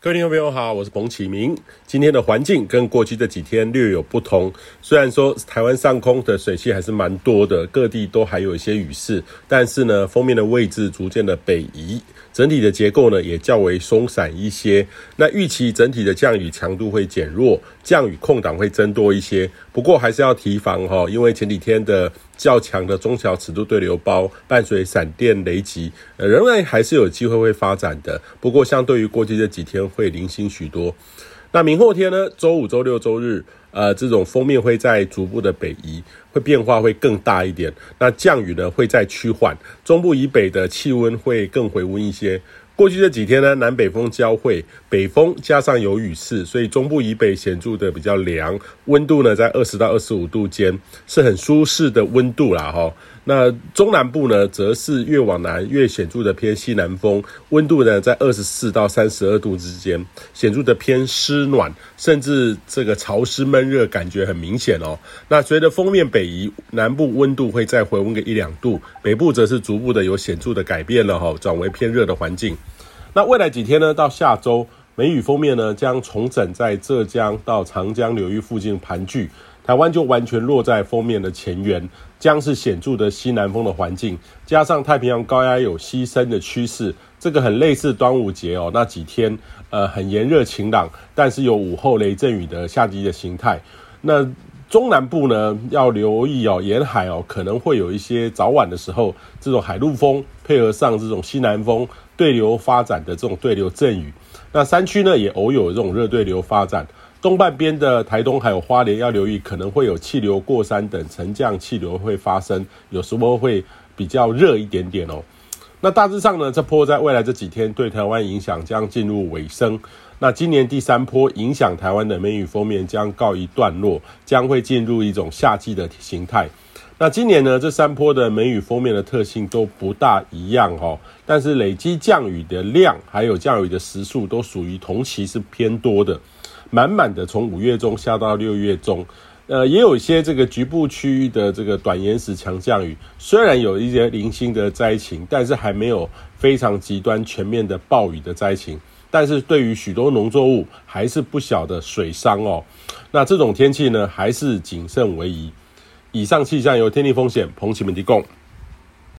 各位听众朋友好，我是彭启明。今天的环境跟过去这几天略有不同。虽然说台湾上空的水汽还是蛮多的，各地都还有一些雨势，但是呢，锋面的位置逐渐的北移，整体的结构呢也较为松散一些。那预期整体的降雨强度会减弱，降雨空档会增多一些。不过还是要提防哈，因为前几天的较强的中小尺度对流包伴随闪电雷击，呃，仍然还是有机会会发展的。不过相对于过去这几天，会零星许多。那明后天呢？周五、周六、周日，呃，这种锋面会在逐步的北移，会变化会更大一点。那降雨呢会再趋缓，中部以北的气温会更回温一些。过去这几天呢，南北风交汇，北风加上有雨势，所以中部以北显著的比较凉，温度呢在二十到二十五度间，是很舒适的温度啦齁。那中南部呢，则是越往南越显著的偏西南风，温度呢在二十四到三十二度之间，显著的偏湿暖，甚至这个潮湿闷闷热感觉很明显哦。那随着锋面北移，南部温度会再回温个一两度，北部则是逐步的有显著的改变了哈，转为偏热的环境。那未来几天呢？到下周，梅雨封面呢将重整在浙江到长江流域附近盘踞，台湾就完全落在锋面的前缘，将是显著的西南风的环境，加上太平洋高压有西伸的趋势，这个很类似端午节哦，那几天呃很炎热晴朗，但是有午后雷阵雨的夏季的形态。那中南部呢要留意哦，沿海哦可能会有一些早晚的时候，这种海陆风配合上这种西南风。对流发展的这种对流阵雨，那山区呢也偶有这种热对流发展。东半边的台东还有花莲要留意，可能会有气流过山等沉降气流会发生，有时候会比较热一点点哦。那大致上呢，这波在未来这几天对台湾影响将进入尾声。那今年第三波影响台湾的梅雨锋面将告一段落，将会进入一种夏季的形态。那今年呢，这三波的梅雨锋面的特性都不大一样哦，但是累积降雨的量还有降雨的时数都属于同期是偏多的，满满的从五月中下到六月中，呃，也有一些这个局部区域的这个短延时强降雨，虽然有一些零星的灾情，但是还没有非常极端全面的暴雨的灾情，但是对于许多农作物还是不小的水伤哦，那这种天气呢，还是谨慎为宜。以上气象由天气风险彭启明提供。